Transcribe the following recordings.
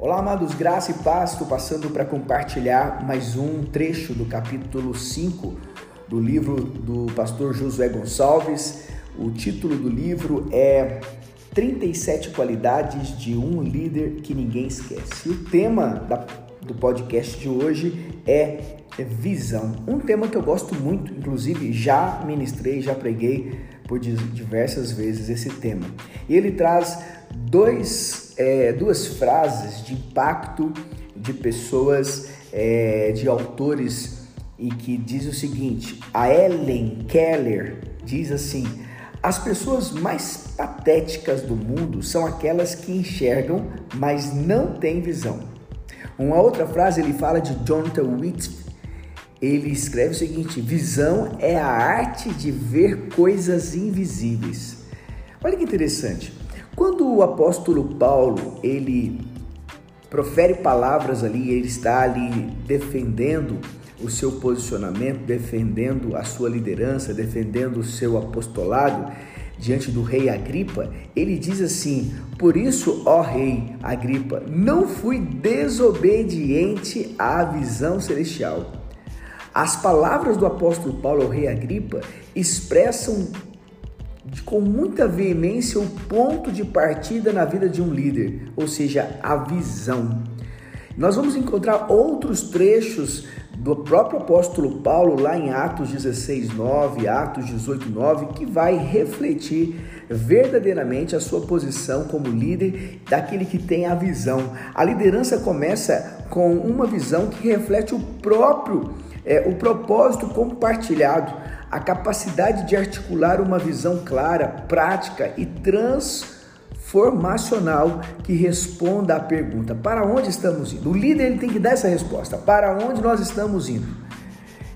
Olá, amados, graça e paz. Estou passando para compartilhar mais um trecho do capítulo 5 do livro do pastor Josué Gonçalves. O título do livro é 37 qualidades de um líder que ninguém esquece. E o tema da, do podcast de hoje é visão. Um tema que eu gosto muito, inclusive já ministrei, já preguei por diversas vezes esse tema. E ele traz dois é, duas frases de impacto de pessoas, é, de autores, e que diz o seguinte: a Ellen Keller diz assim. As pessoas mais patéticas do mundo são aquelas que enxergam, mas não têm visão. Uma outra frase ele fala de Jonathan Whitfield. Ele escreve o seguinte: visão é a arte de ver coisas invisíveis. Olha que interessante. Quando o apóstolo Paulo, ele profere palavras ali, ele está ali defendendo o seu posicionamento, defendendo a sua liderança, defendendo o seu apostolado diante do rei Agripa, ele diz assim: Por isso, ó rei Agripa, não fui desobediente à visão celestial. As palavras do apóstolo Paulo ao rei Agripa expressam com muita veemência o ponto de partida na vida de um líder, ou seja, a visão. Nós vamos encontrar outros trechos do próprio apóstolo Paulo lá em Atos 16, 9, Atos 18, 9, que vai refletir verdadeiramente a sua posição como líder daquele que tem a visão. A liderança começa com uma visão que reflete o próprio, é, o propósito compartilhado a capacidade de articular uma visão clara, prática e transformacional que responda à pergunta: para onde estamos indo? O líder ele tem que dar essa resposta: para onde nós estamos indo?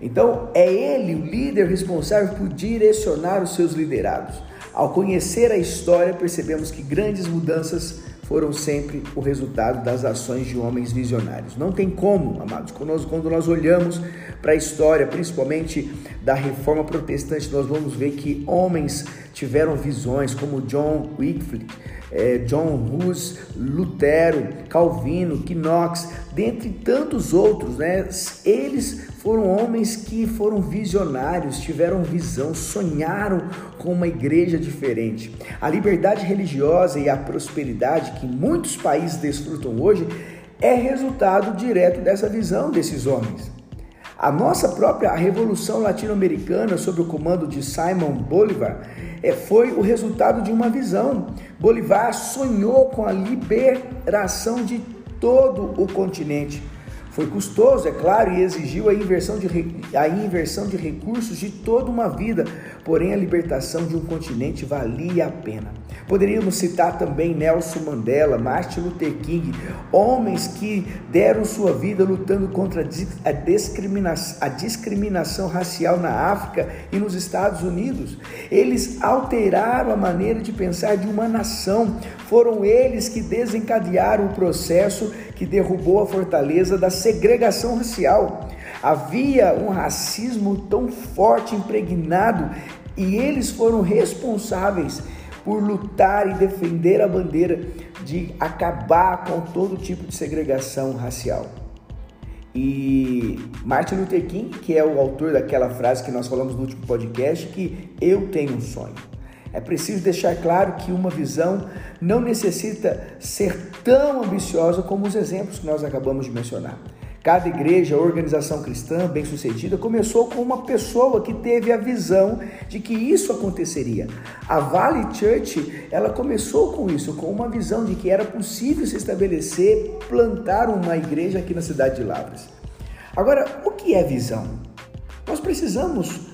Então, é ele, o líder, responsável por direcionar os seus liderados. Ao conhecer a história, percebemos que grandes mudanças foram sempre o resultado das ações de homens visionários. Não tem como, amados, nós, quando nós olhamos para a história, principalmente da reforma protestante, nós vamos ver que homens tiveram visões como John Wycliffe, eh, John Hus, Lutero, Calvino, Knox, dentre tantos outros, né? Eles foram homens que foram visionários, tiveram visão, sonharam com uma igreja diferente. A liberdade religiosa e a prosperidade que muitos países desfrutam hoje é resultado direto dessa visão desses homens. A nossa própria Revolução Latino-Americana, sob o comando de Simon Bolivar, é, foi o resultado de uma visão. Bolivar sonhou com a liberação de todo o continente. Foi custoso, é claro, e exigiu a inversão, de, a inversão de recursos de toda uma vida, porém a libertação de um continente valia a pena. Poderíamos citar também Nelson Mandela, Martin Luther King, homens que deram sua vida lutando contra a discriminação, a discriminação racial na África e nos Estados Unidos. Eles alteraram a maneira de pensar de uma nação. Foram eles que desencadearam o processo que derrubou a fortaleza da segregação racial. Havia um racismo tão forte, impregnado, e eles foram responsáveis por lutar e defender a bandeira de acabar com todo tipo de segregação racial. E Martin Luther King, que é o autor daquela frase que nós falamos no último podcast, que eu tenho um sonho. É preciso deixar claro que uma visão não necessita ser tão ambiciosa como os exemplos que nós acabamos de mencionar. Cada igreja, organização cristã bem-sucedida começou com uma pessoa que teve a visão de que isso aconteceria. A Valley Church, ela começou com isso, com uma visão de que era possível se estabelecer, plantar uma igreja aqui na cidade de Lavras. Agora, o que é visão? Nós precisamos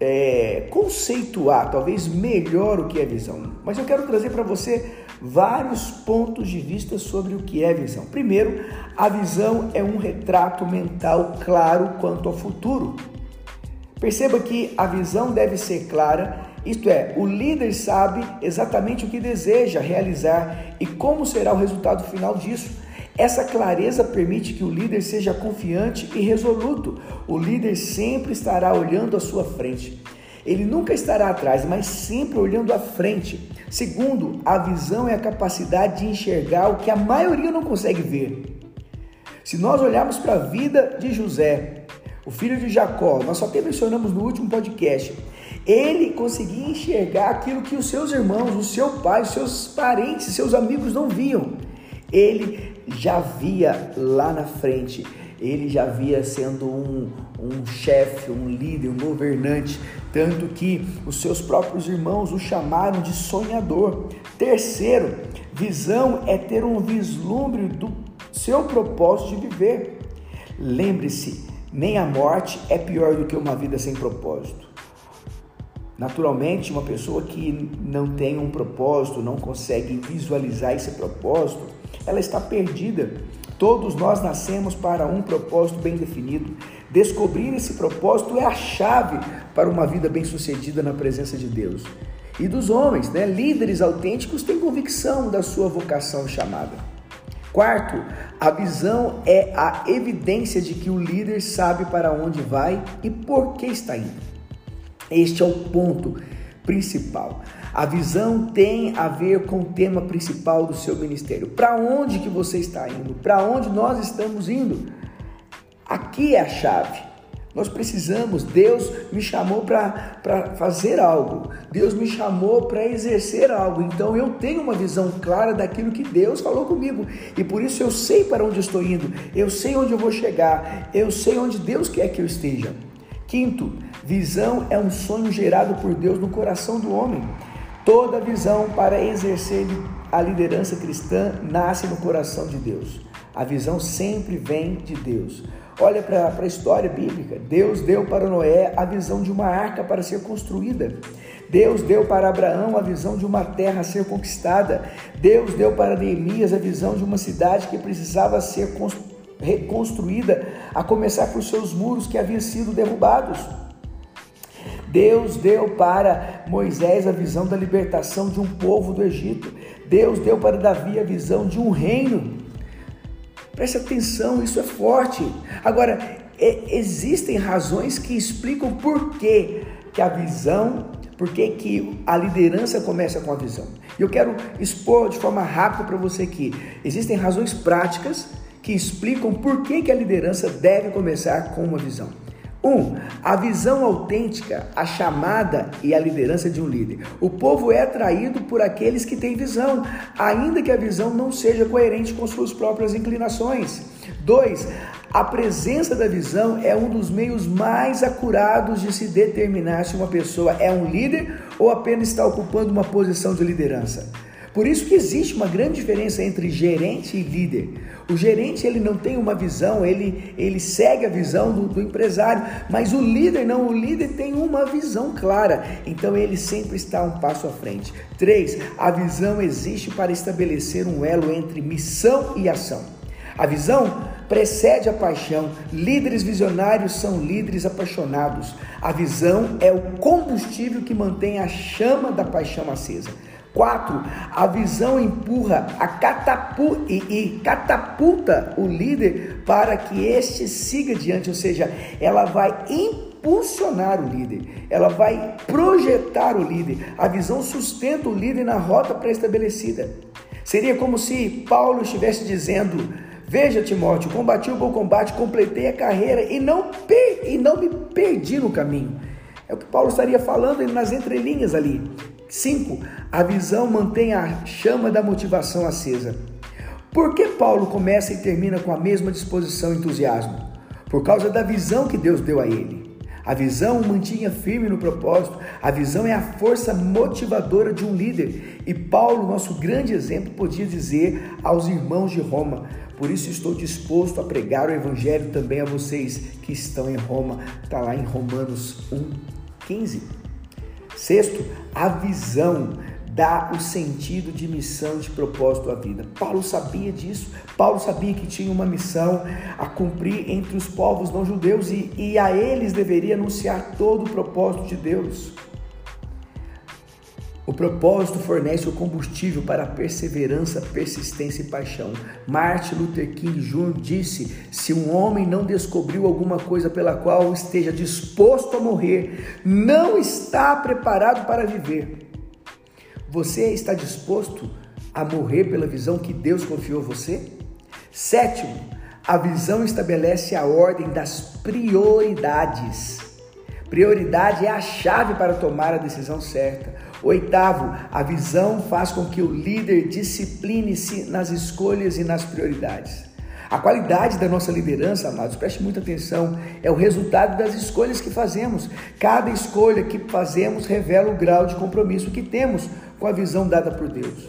é, conceituar talvez melhor o que é visão, mas eu quero trazer para você vários pontos de vista sobre o que é visão. Primeiro, a visão é um retrato mental claro quanto ao futuro. Perceba que a visão deve ser clara, isto é, o líder sabe exatamente o que deseja realizar e como será o resultado final disso. Essa clareza permite que o líder seja confiante e resoluto. O líder sempre estará olhando à sua frente. Ele nunca estará atrás, mas sempre olhando à frente. Segundo, a visão é a capacidade de enxergar o que a maioria não consegue ver. Se nós olharmos para a vida de José, o filho de Jacó, nós só até mencionamos no último podcast, ele conseguia enxergar aquilo que os seus irmãos, o seu pai, os seus parentes, seus amigos não viam. Ele já via lá na frente, ele já via sendo um, um chefe, um líder, um governante, tanto que os seus próprios irmãos o chamaram de sonhador. Terceiro, visão é ter um vislumbre do seu propósito de viver. Lembre-se, nem a morte é pior do que uma vida sem propósito. Naturalmente, uma pessoa que não tem um propósito, não consegue visualizar esse propósito, ela está perdida. Todos nós nascemos para um propósito bem definido. Descobrir esse propósito é a chave para uma vida bem-sucedida na presença de Deus. E dos homens, né? Líderes autênticos têm convicção da sua vocação chamada. Quarto, a visão é a evidência de que o líder sabe para onde vai e por que está indo. Este é o ponto principal. A visão tem a ver com o tema principal do seu ministério. Para onde que você está indo? Para onde nós estamos indo? Aqui é a chave. Nós precisamos, Deus me chamou para fazer algo, Deus me chamou para exercer algo, então eu tenho uma visão clara daquilo que Deus falou comigo, e por isso eu sei para onde estou indo, eu sei onde eu vou chegar, eu sei onde Deus quer que eu esteja. Quinto, visão é um sonho gerado por Deus no coração do homem. Toda visão para exercer a liderança cristã nasce no coração de Deus. A visão sempre vem de Deus. Olha para a história bíblica. Deus deu para Noé a visão de uma arca para ser construída. Deus deu para Abraão a visão de uma terra a ser conquistada. Deus deu para Neemias a visão de uma cidade que precisava ser construída reconstruída, a começar por seus muros que haviam sido derrubados. Deus deu para Moisés a visão da libertação de um povo do Egito. Deus deu para Davi a visão de um reino. Preste atenção, isso é forte. Agora, é, existem razões que explicam por que, que a visão, por que, que a liderança começa com a visão. E eu quero expor de forma rápida para você aqui. Existem razões práticas que explicam por que, que a liderança deve começar com uma visão. 1. Um, a visão autêntica, a chamada e a liderança de um líder. O povo é atraído por aqueles que têm visão, ainda que a visão não seja coerente com suas próprias inclinações. 2. A presença da visão é um dos meios mais acurados de se determinar se uma pessoa é um líder ou apenas está ocupando uma posição de liderança. Por isso que existe uma grande diferença entre gerente e líder. O gerente ele não tem uma visão, ele, ele segue a visão do, do empresário, mas o líder não, o líder tem uma visão clara, então ele sempre está um passo à frente. Três, a visão existe para estabelecer um elo entre missão e ação. A visão precede a paixão. Líderes visionários são líderes apaixonados. A visão é o combustível que mantém a chama da paixão acesa. Quatro, a visão empurra a catapu e, e, catapulta o líder para que este siga adiante, ou seja, ela vai impulsionar o líder, ela vai projetar o líder. A visão sustenta o líder na rota pré-estabelecida. Seria como se Paulo estivesse dizendo: Veja, Timóteo, combati o bom combate, completei a carreira e não, e não me perdi no caminho. É o que Paulo estaria falando nas entrelinhas ali. 5. A visão mantém a chama da motivação acesa. Por que Paulo começa e termina com a mesma disposição e entusiasmo? Por causa da visão que Deus deu a ele. A visão o mantinha firme no propósito. A visão é a força motivadora de um líder. E Paulo, nosso grande exemplo, podia dizer aos irmãos de Roma: Por isso estou disposto a pregar o evangelho também a vocês que estão em Roma. Está lá em Romanos 1, 15. Sexto, a visão dá o sentido de missão, de propósito à vida. Paulo sabia disso. Paulo sabia que tinha uma missão a cumprir entre os povos não judeus e, e a eles deveria anunciar todo o propósito de Deus. O propósito fornece o combustível para perseverança, persistência e paixão. Martin Luther King Jr. disse: se um homem não descobriu alguma coisa pela qual esteja disposto a morrer, não está preparado para viver. Você está disposto a morrer pela visão que Deus confiou a você? Sétimo, a visão estabelece a ordem das prioridades. Prioridade é a chave para tomar a decisão certa. Oitavo, a visão faz com que o líder discipline-se nas escolhas e nas prioridades. A qualidade da nossa liderança, amados, preste muita atenção, é o resultado das escolhas que fazemos. Cada escolha que fazemos revela o grau de compromisso que temos com a visão dada por Deus.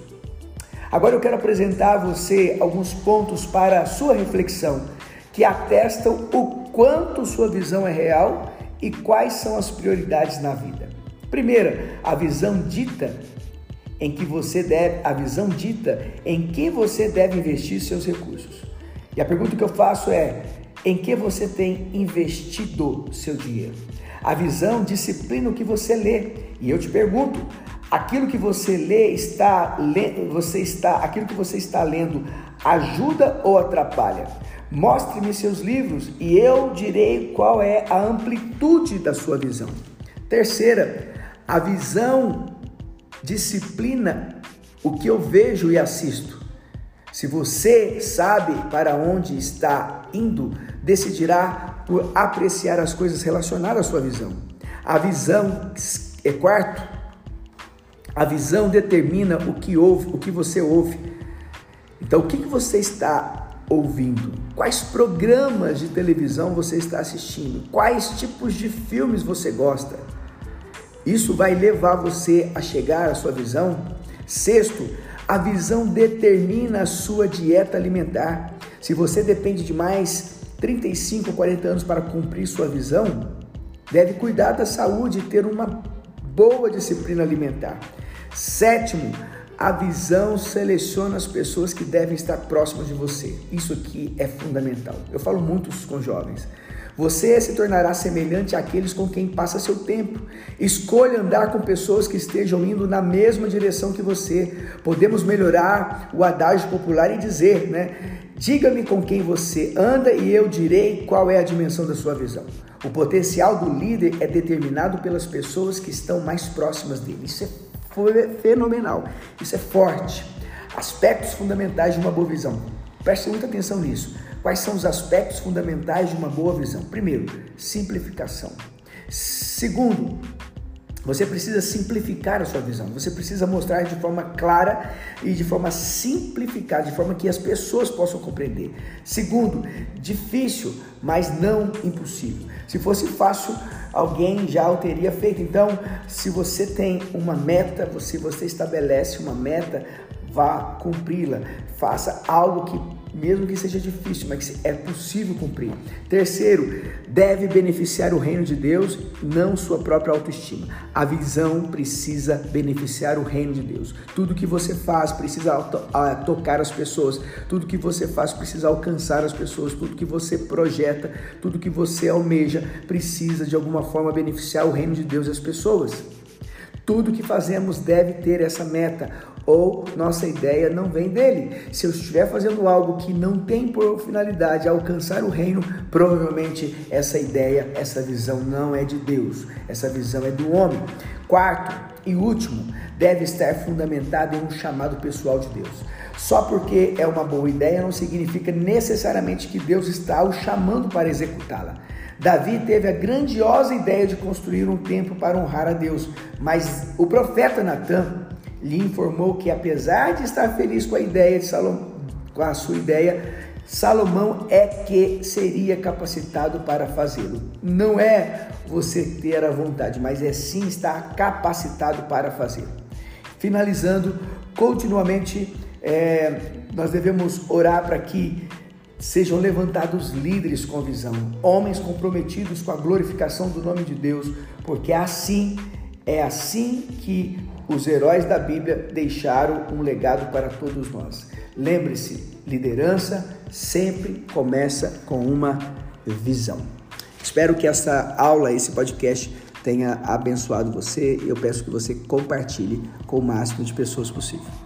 Agora eu quero apresentar a você alguns pontos para a sua reflexão que atestam o quanto sua visão é real e quais são as prioridades na vida. Primeira, a visão dita em que você deve, a visão dita em que você deve investir seus recursos. E a pergunta que eu faço é: em que você tem investido seu dinheiro? A visão disciplina o que você lê. E eu te pergunto, aquilo que você lê está você está, aquilo que você está lendo ajuda ou atrapalha? Mostre-me seus livros e eu direi qual é a amplitude da sua visão. Terceira, a visão disciplina o que eu vejo e assisto. Se você sabe para onde está indo, decidirá por apreciar as coisas relacionadas à sua visão. A visão é quarto. A visão determina o que ouve, o que você ouve. Então, o que, você está ouvindo? Quais programas de televisão você está assistindo? Quais tipos de filmes você gosta? Isso vai levar você a chegar à sua visão. Sexto, a visão determina a sua dieta alimentar. Se você depende de mais 35 ou 40 anos para cumprir sua visão, deve cuidar da saúde e ter uma boa disciplina alimentar. Sétimo, a visão seleciona as pessoas que devem estar próximas de você. Isso aqui é fundamental. Eu falo muito com jovens. Você se tornará semelhante àqueles com quem passa seu tempo. Escolha andar com pessoas que estejam indo na mesma direção que você. Podemos melhorar o adágio popular e dizer, né? Diga-me com quem você anda e eu direi qual é a dimensão da sua visão. O potencial do líder é determinado pelas pessoas que estão mais próximas dele. Isso é fenomenal. Isso é forte. Aspectos fundamentais de uma boa visão. Preste muita atenção nisso. Quais são os aspectos fundamentais de uma boa visão? Primeiro, simplificação. Segundo, você precisa simplificar a sua visão. Você precisa mostrar de forma clara e de forma simplificada, de forma que as pessoas possam compreender. Segundo, difícil, mas não impossível. Se fosse fácil, alguém já o teria feito. Então, se você tem uma meta, se você estabelece uma meta, vá cumpri-la. Faça algo que mesmo que seja difícil, mas é possível cumprir. Terceiro, deve beneficiar o reino de Deus, não sua própria autoestima. A visão precisa beneficiar o reino de Deus. Tudo que você faz precisa tocar as pessoas, tudo que você faz precisa alcançar as pessoas, tudo que você projeta, tudo que você almeja precisa de alguma forma beneficiar o reino de Deus e as pessoas. Tudo que fazemos deve ter essa meta ou nossa ideia não vem dele. Se eu estiver fazendo algo que não tem por finalidade alcançar o reino, provavelmente essa ideia, essa visão não é de Deus, essa visão é do homem. Quarto e último, deve estar fundamentada em um chamado pessoal de Deus. Só porque é uma boa ideia não significa necessariamente que Deus está o chamando para executá-la. Davi teve a grandiosa ideia de construir um templo para honrar a Deus, mas o profeta Natan lhe informou que apesar de estar feliz com a ideia de Salomão, com a sua ideia, Salomão é que seria capacitado para fazê-lo. Não é você ter a vontade, mas é sim estar capacitado para fazê-lo. Finalizando, continuamente é, nós devemos orar para que sejam levantados líderes com visão, homens comprometidos com a glorificação do nome de Deus, porque assim é assim que os heróis da Bíblia deixaram um legado para todos nós. Lembre-se, liderança sempre começa com uma visão. Espero que essa aula, esse podcast tenha abençoado você. Eu peço que você compartilhe com o máximo de pessoas possível.